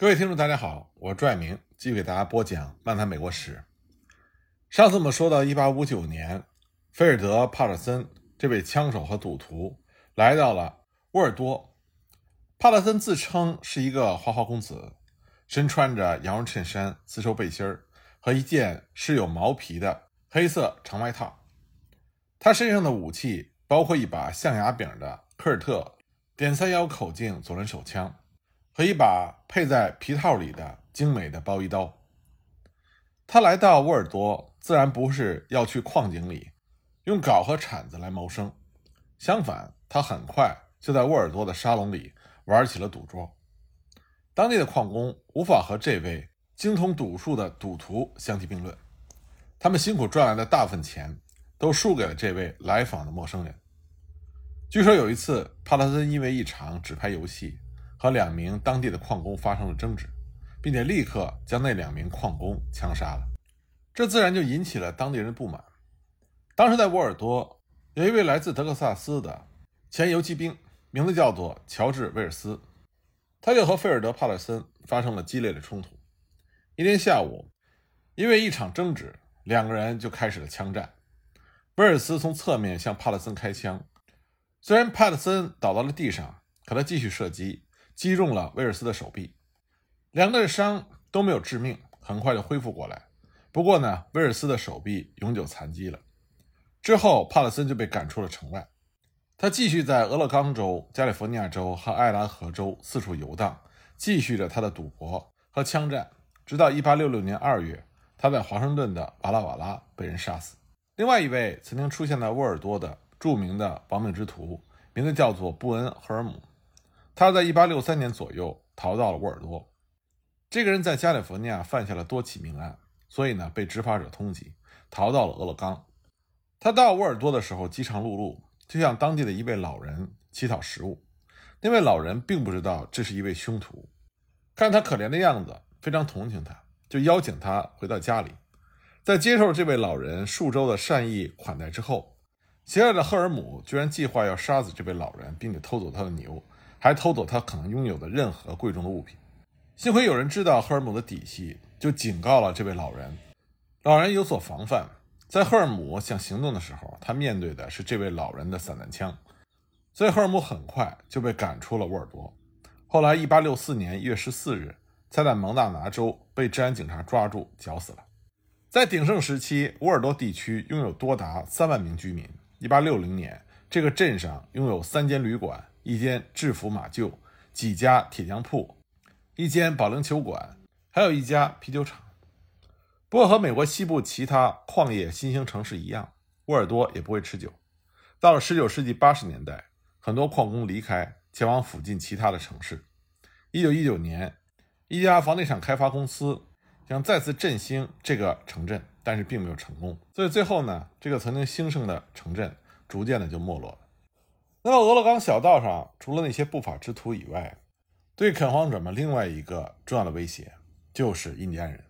各位听众，大家好，我是朱爱明，继续给大家播讲《漫谈美国史》。上次我们说到，一八五九年，菲尔德·帕特森这位枪手和赌徒来到了沃尔多。帕特森自称是一个花花公子，身穿着羊绒衬衫、丝绸背心儿和一件是有毛皮的黑色长外套。他身上的武器包括一把象牙柄的科尔特点三幺口径左轮手枪。和一把配在皮套里的精美的包衣刀。他来到沃尔多，自然不是要去矿井里用镐和铲子来谋生。相反，他很快就在沃尔多的沙龙里玩起了赌桌。当地的矿工无法和这位精通赌术的赌徒相提并论，他们辛苦赚来的大部分钱都输给了这位来访的陌生人。据说有一次，帕特森因为一场纸牌游戏。和两名当地的矿工发生了争执，并且立刻将那两名矿工枪杀了，这自然就引起了当地人的不满。当时在沃尔多有一位来自德克萨斯的前游击兵，名字叫做乔治·威尔斯，他就和费尔德·帕特森发生了激烈的冲突。一天下午，因为一场争执，两个人就开始了枪战。威尔斯从侧面向帕特森开枪，虽然帕特森倒到了地上，可他继续射击。击中了威尔斯的手臂，两个人的伤都没有致命，很快就恢复过来。不过呢，威尔斯的手臂永久残疾了。之后，帕特森就被赶出了城外。他继续在俄勒冈州、加利福尼亚州和爱达荷州四处游荡，继续着他的赌博和枪战，直到1866年2月，他在华盛顿的瓦拉瓦拉被人杀死。另外一位曾经出现在沃尔多的著名的亡命之徒，名字叫做布恩·赫尔姆。他在1863年左右逃到了沃尔多。这个人在加利福尼亚犯下了多起命案，所以呢被执法者通缉，逃到了俄勒冈。他到沃尔多的时候饥肠辘辘，就向当地的一位老人乞讨食物。那位老人并不知道这是一位凶徒，看他可怜的样子，非常同情他，就邀请他回到家里。在接受这位老人数周的善意款待之后，邪恶的赫尔姆居然计划要杀死这位老人，并且偷走他的牛。还偷走他可能拥有的任何贵重的物品。幸亏有人知道赫尔姆的底细，就警告了这位老人。老人有所防范，在赫尔姆想行动的时候，他面对的是这位老人的散弹枪，所以赫尔姆很快就被赶出了沃尔多。后来，1864年1月14日，才在蒙大拿州被治安警察抓住，绞死了。在鼎盛时期，沃尔多地区拥有多达3万名居民。1860年，这个镇上拥有三间旅馆。一间制服马厩，几家铁匠铺，一间保龄球馆，还有一家啤酒厂。不过和美国西部其他矿业新兴城市一样，沃尔多也不会持久。到了19世纪80年代，很多矿工离开，前往附近其他的城市。1919年，一家房地产开发公司想再次振兴这个城镇，但是并没有成功。所以最后呢，这个曾经兴盛的城镇逐渐的就没落了。那么，俄勒冈小道上除了那些不法之徒以外，对垦荒者们另外一个重要的威胁就是印第安人。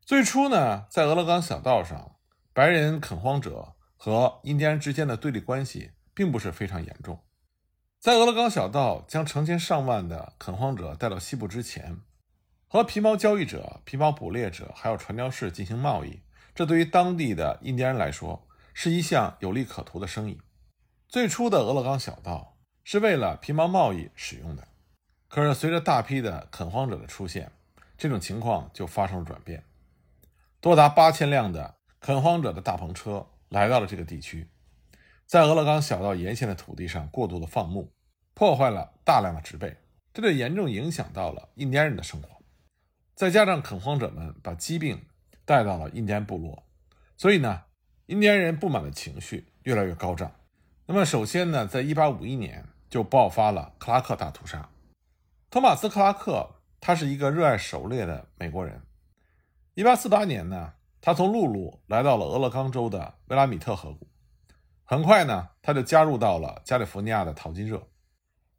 最初呢，在俄勒冈小道上，白人垦荒者和印第安之间的对立关系并不是非常严重。在俄勒冈小道将成千上万的垦荒者带到西部之前，和皮毛交易者、皮毛捕猎者还有传教士进行贸易，这对于当地的印第安人来说是一项有利可图的生意。最初的俄勒冈小道是为了皮毛贸易使用的，可是随着大批的垦荒者的出现，这种情况就发生了转变。多达八千辆的垦荒者的大篷车来到了这个地区，在俄勒冈小道沿线的土地上过度的放牧，破坏了大量的植被，这就严重影响到了印第安人的生活。再加上垦荒者们把疾病带到了印第安部落，所以呢，印第安人不满的情绪越来越高涨。那么，首先呢，在1851年就爆发了克拉克大屠杀。托马斯·克拉克，他是一个热爱狩猎的美国人。1848年呢，他从陆路来到了俄勒冈州的威拉米特河谷。很快呢，他就加入到了加利福尼亚的淘金热。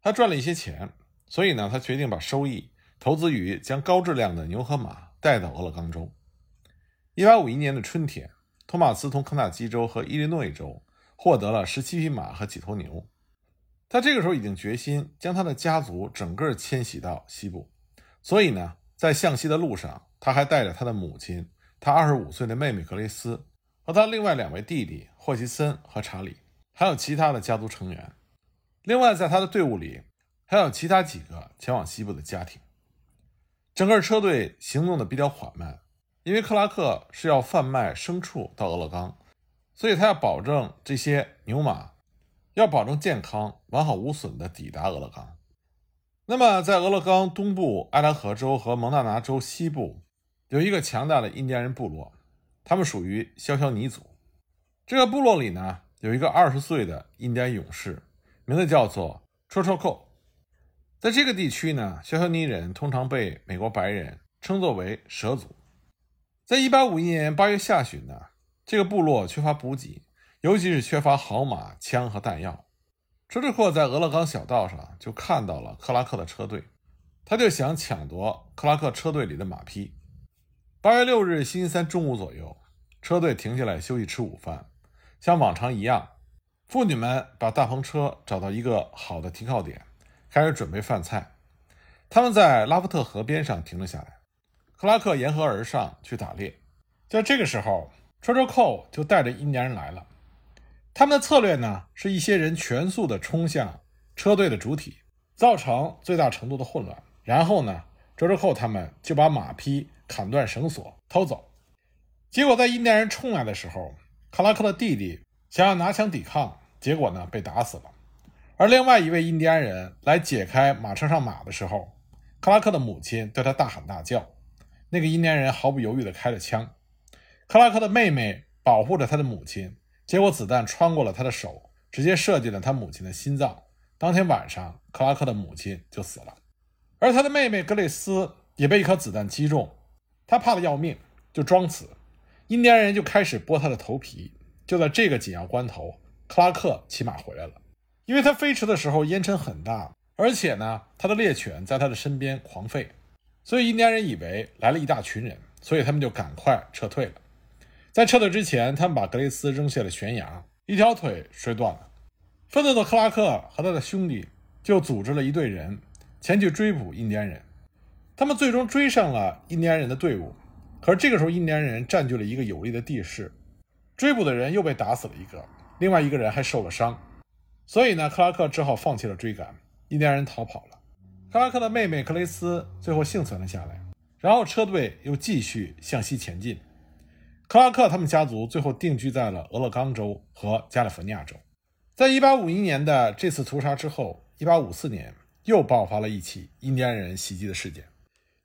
他赚了一些钱，所以呢，他决定把收益投资于将高质量的牛和马带到俄勒冈州。1851年的春天，托马斯从肯塔基州和伊利诺伊州。获得了十七匹马和几头牛，他这个时候已经决心将他的家族整个迁徙到西部，所以呢，在向西的路上，他还带着他的母亲、他二十五岁的妹妹格雷斯和他另外两位弟弟霍奇森和查理，还有其他的家族成员。另外，在他的队伍里还有其他几个前往西部的家庭。整个车队行动的比较缓慢，因为克拉克是要贩卖牲畜到俄勒冈，所以他要保证这些牛马要保证健康、完好无损地抵达俄勒冈。那么，在俄勒冈东部埃拉河州和蒙大拿州西部，有一个强大的印第安人部落，他们属于肖肖尼族。这个部落里呢，有一个二十岁的印第安勇士，名字叫做戳戳扣。在这个地区呢，肖肖尼人通常被美国白人称作为蛇族。在一八五一年八月下旬呢，这个部落缺乏补给，尤其是缺乏好马、枪和弹药。车志阔在俄勒冈小道上就看到了克拉克的车队，他就想抢夺克拉克车队里的马匹。八月六日星期三中午左右，车队停下来休息吃午饭，像往常一样，妇女们把大篷车找到一个好的停靠点，开始准备饭菜。他们在拉夫特河边上停了下来，克拉克沿河而上去打猎。在这个时候，车车寇就带着印第安人来了。他们的策略呢，是一些人全速地冲向车队的主体，造成最大程度的混乱。然后呢，周周寇他们就把马匹砍断绳索偷走。结果在印第安人冲来的时候，克拉克的弟弟想要拿枪抵抗，结果呢被打死了。而另外一位印第安人来解开马车上马的时候，克拉克的母亲对他大喊大叫。那个印第安人毫不犹豫地开了枪。克拉克的妹妹保护着他的母亲。结果子弹穿过了他的手，直接射进了他母亲的心脏。当天晚上，克拉克的母亲就死了，而他的妹妹格蕾斯也被一颗子弹击中。他怕得要命，就装死。印第安人就开始剥他的头皮。就在这个紧要关头，克拉克骑马回来了。因为他飞驰的时候烟尘很大，而且呢，他的猎犬在他的身边狂吠，所以印第安人以为来了一大群人，所以他们就赶快撤退了。在撤退之前，他们把格雷斯扔下了悬崖，一条腿摔断了。愤怒的克拉克和他的兄弟就组织了一队人前去追捕印第安人。他们最终追上了印第安人的队伍，可是这个时候印第安人占据了一个有利的地势，追捕的人又被打死了一个，另外一个人还受了伤。所以呢，克拉克只好放弃了追赶，印第安人逃跑了。克拉克的妹妹克雷斯最后幸存了下来，然后车队又继续向西前进。克拉克他们家族最后定居在了俄勒冈州和加利福尼亚州。在1851年的这次屠杀之后，1854年又爆发了一起印第安人袭击的事件。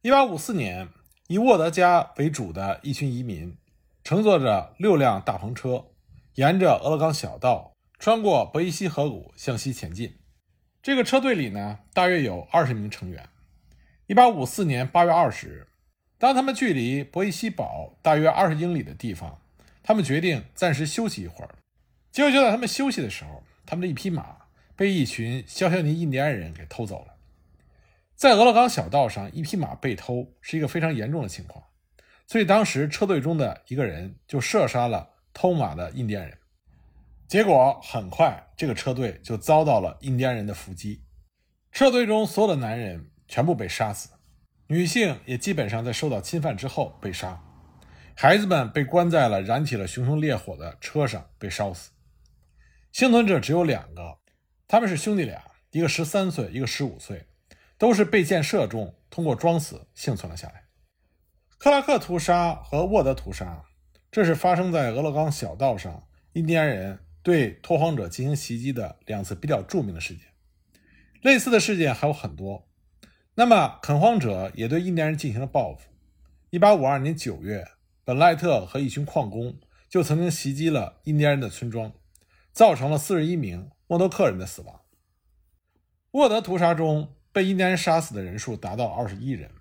1854年，以沃德加为主的一群移民乘坐着六辆大篷车，沿着俄勒冈小道穿过伯伊西河谷向西前进。这个车队里呢，大约有二十名成员。1854年8月20日。当他们距离博伊西堡大约二十英里的地方，他们决定暂时休息一会儿。结果就在他们休息的时候，他们的一匹马被一群肖肖尼印第安人给偷走了。在俄勒冈小道上，一匹马被偷是一个非常严重的情况，所以当时车队中的一个人就射杀了偷马的印第安人。结果很快，这个车队就遭到了印第安人的伏击，车队中所有的男人全部被杀死。女性也基本上在受到侵犯之后被杀，孩子们被关在了燃起了熊熊烈火的车上被烧死。幸存者只有两个，他们是兄弟俩，一个十三岁，一个十五岁，都是被箭射中，通过装死幸存了下来。克拉克屠杀和沃德屠杀，这是发生在俄勒冈小道上印第安人对拓荒者进行袭击的两次比较著名的事件。类似的事件还有很多。那么，垦荒者也对印第安人进行了报复。1852年9月，本赖特和一群矿工就曾经袭击了印第安人的村庄，造成了41名莫多克人的死亡。沃德屠杀中被印第安人杀死的人数达到21人，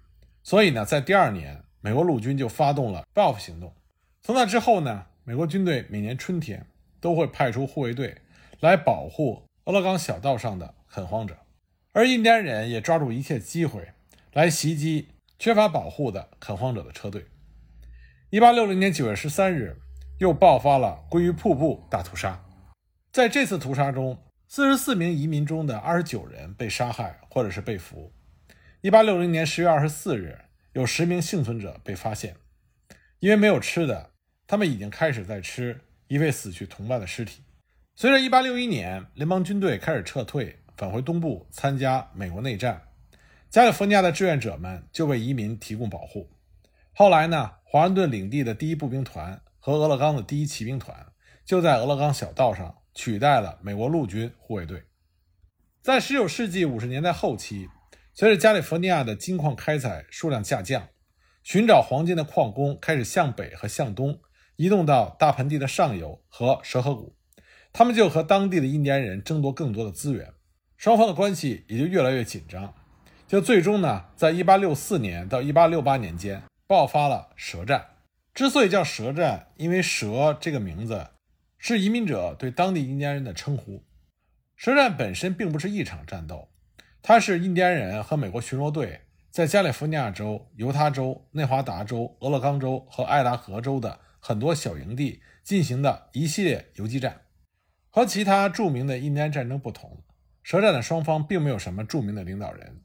所以呢，在第二年，美国陆军就发动了报复行动。从那之后呢，美国军队每年春天都会派出护卫队来保护俄勒冈小道上的垦荒者。而印第安人也抓住一切机会来袭击缺乏保护的垦荒者的车队。1860年9月13日，又爆发了鲑鱼瀑布大屠杀。在这次屠杀中，44名移民中的29人被杀害或者是被俘。1860年10月24日，有十名幸存者被发现，因为没有吃的，他们已经开始在吃一位死去同伴的尸体。随着1861年联邦军队开始撤退，返回东部参加美国内战，加利福尼亚的志愿者们就为移民提供保护。后来呢，华盛顿领地的第一步兵团和俄勒冈的第一骑兵团就在俄勒冈小道上取代了美国陆军护卫队。在19世纪50年代后期，随着加利福尼亚的金矿开采数量下降，寻找黄金的矿工开始向北和向东移动到大盆地的上游和蛇河谷，他们就和当地的印第安人争夺更多的资源，双方的关系也就越来越紧张。就最终呢，在1864年到1868年间爆发了蛇战。之所以叫蛇战，因为蛇这个名字是移民者对当地印第安人的称呼。蛇战本身并不是一场战斗，它是印第安人和美国巡逻队在加利福尼亚州、犹他州、内华达州、俄勒冈州和爱达荷州的很多小营地进行的一系列游击战。和其他著名的印第安战争不同，蛇战的双方并没有什么著名的领导人，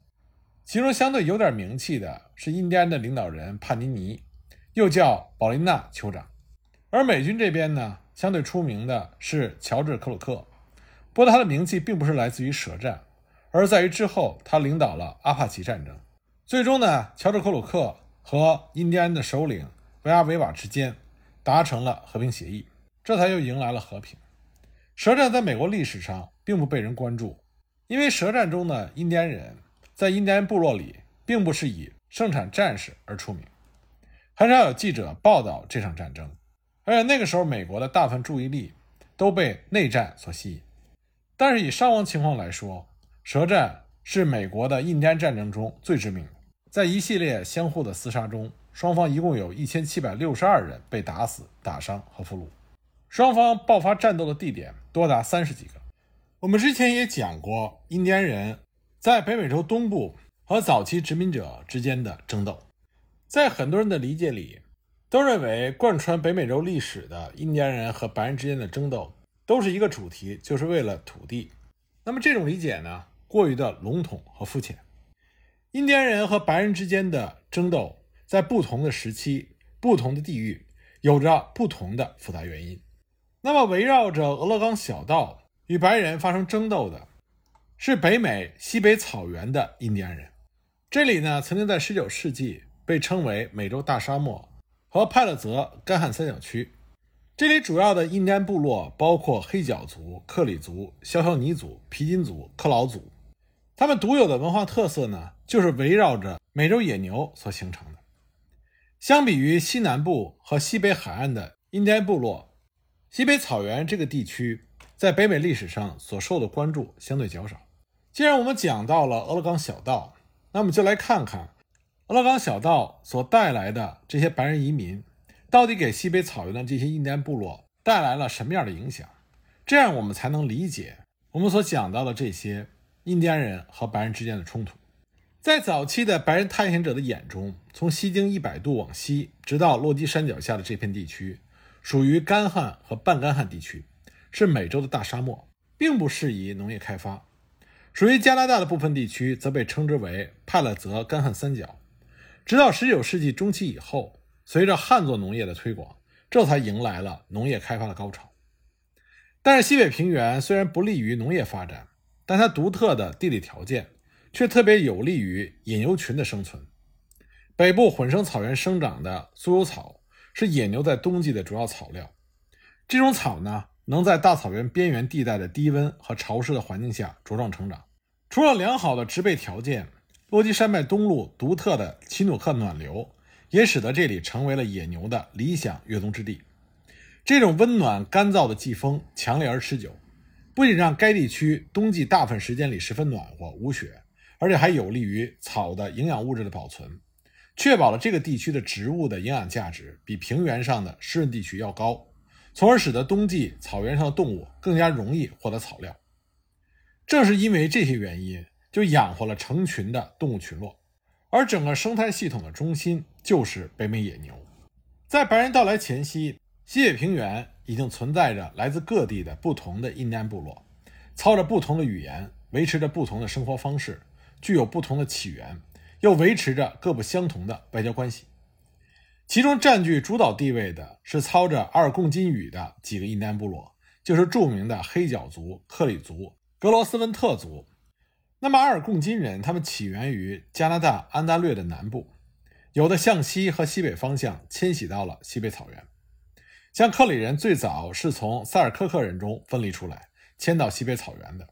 其中相对有点名气的是印第安的领导人帕尼尼，又叫保琳娜酋长。而美军这边呢，相对出名的是乔治·克鲁克。不过他的名气并不是来自于舌战，而在于之后他领导了阿帕奇战争。最终呢，乔治·克鲁克和印第安的首领维阿维瓦之间达成了和平协议，这才又迎来了和平。舌战在美国历史上并不被人关注，因为舌战中的印第安人在印第安部落里并不是以盛产战士而出名，很少有记者报道这场战争，而且那个时候美国的大部分注意力都被内战所吸引。但是以伤亡情况来说，舌战是美国的印第安战争中最致命的。在一系列相互的厮杀中，双方一共有一千七百六十二人被打死、打伤和俘虏。双方爆发战斗的地点多达三十几个。我们之前也讲过，印第安人在北美洲东部和早期殖民者之间的争斗。在很多人的理解里，都认为贯穿北美洲历史的印第安人和白人之间的争斗。都是一个主题，就是为了土地。那么这种理解呢，过于的笼统和肤浅。印第安人和白人之间的争斗，在不同的时期、不同的地域，有着不同的复杂原因。那么围绕着俄勒冈小道与白人发生争斗的，是北美西北草原的印第安人。这里呢，曾经在19世纪被称为美洲大沙漠和派勒泽干旱三角区。这里主要的印第安部落包括黑脚族、克里族、肖肖尼族、皮金族、克劳族。他们独有的文化特色呢，就是围绕着美洲野牛所形成的。相比于西南部和西北海岸的印第安部落，西北草原这个地区在北美历史上所受的关注相对较少。既然我们讲到了俄勒冈小道，那么就来看看俄勒冈小道所带来的这些白人移民。到底给西北草原的这些印第安部落带来了什么样的影响？这样我们才能理解我们所讲到的这些印第安人和白人之间的冲突。在早期的白人探险者的眼中，从西经一百度往西，直到落基山脚下的这片地区，属于干旱和半干旱地区，是美洲的大沙漠，并不适宜农业开发。属于加拿大的部分地区，则被称之为帕勒泽干旱三角。直到19世纪中期以后。随着旱作农业的推广，这才迎来了农业开发的高潮。但是西北平原虽然不利于农业发展，但它独特的地理条件却特别有利于野牛群的生存。北部混生草原生长的酥油草是野牛在冬季的主要草料。这种草呢，能在大草原边缘地带的低温和潮湿的环境下茁壮成长。除了良好的植被条件，落基山脉东麓独特的奇努克暖流。也使得这里成为了野牛的理想越冬之地。这种温暖干燥的季风强烈而持久，不仅让该地区冬季大部分时间里十分暖和无雪，而且还有利于草的营养物质的保存，确保了这个地区的植物的营养价值比平原上的湿润地区要高，从而使得冬季草原上的动物更加容易获得草料。正是因为这些原因，就养活了成群的动物群落。而整个生态系统的中心就是北美野牛。在白人到来前夕，西北平原已经存在着来自各地的不同的印第安部落，操着不同的语言，维持着不同的生活方式，具有不同的起源，又维持着各不相同的外交关系。其中占据主导地位的是操着阿尔贡金语的几个印第安部落，就是著名的黑脚族、克里族、格罗斯温特族。那么阿尔贡金人，他们起源于加拿大安大略的南部，有的向西和西北方向迁徙到了西北草原。像克里人最早是从萨尔科克人中分离出来，迁到西北草原的。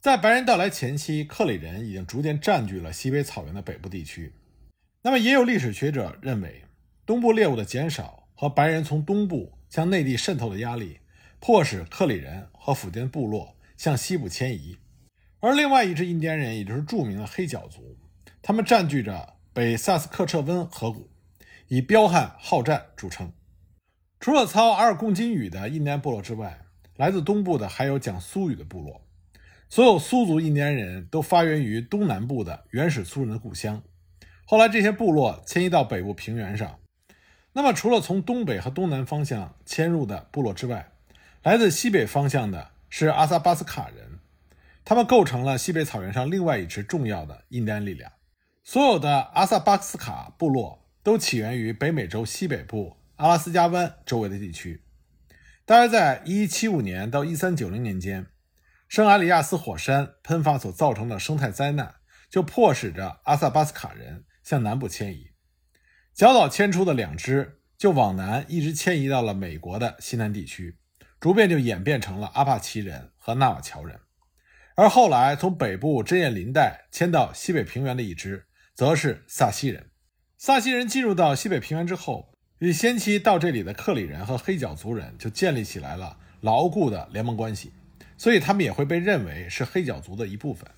在白人到来前期，克里人已经逐渐占据了西北草原的北部地区。那么也有历史学者认为。东部猎物的减少和白人从东部向内地渗透的压力，迫使克里人和附近部落向西部迁移。而另外一支印第安人，也就是著名的黑脚族，他们占据着北萨斯克彻温河谷，以彪悍好战著称。除了操阿尔贡金语的印第安部落之外，来自东部的还有讲苏语的部落。所有苏族印第安人都发源于东南部的原始苏人的故乡。后来这些部落迁移到北部平原上。那么，除了从东北和东南方向迁入的部落之外，来自西北方向的是阿萨巴斯卡人，他们构成了西北草原上另外一支重要的印第安力量。所有的阿萨巴斯卡部落都起源于北美洲西北部阿拉斯加湾周围的地区。大约在1175年到1390年间，圣阿里亚斯火山喷发所造成的生态灾难，就迫使着阿萨巴斯卡人向南部迁移。小岛迁出的两支，就往南一直迁移到了美国的西南地区，逐渐就演变成了阿帕奇人和纳瓦乔人。而后来从北部针叶林带迁到西北平原的一支，则是萨西人。萨西人进入到西北平原之后，与先期到这里的克里人和黑脚族人就建立起来了牢固的联盟关系，所以他们也会被认为是黑脚族的一部分。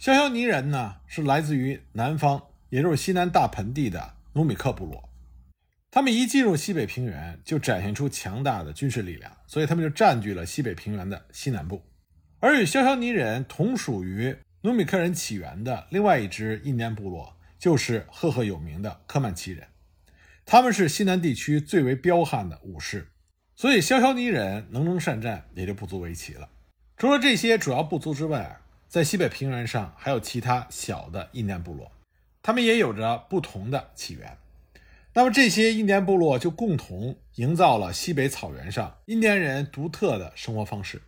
肖肖尼人呢，是来自于南方，也就是西南大盆地的。努米克部落，他们一进入西北平原就展现出强大的军事力量，所以他们就占据了西北平原的西南部。而与肖肖尼人同属于努米克人起源的另外一支印第安部落，就是赫赫有名的科曼奇人。他们是西南地区最为彪悍的武士，所以肖肖尼人能征善战也就不足为奇了。除了这些主要部族之外，在西北平原上还有其他小的印第安部落。他们也有着不同的起源，那么这些印第安部落就共同营造了西北草原上印第安人独特的生活方式。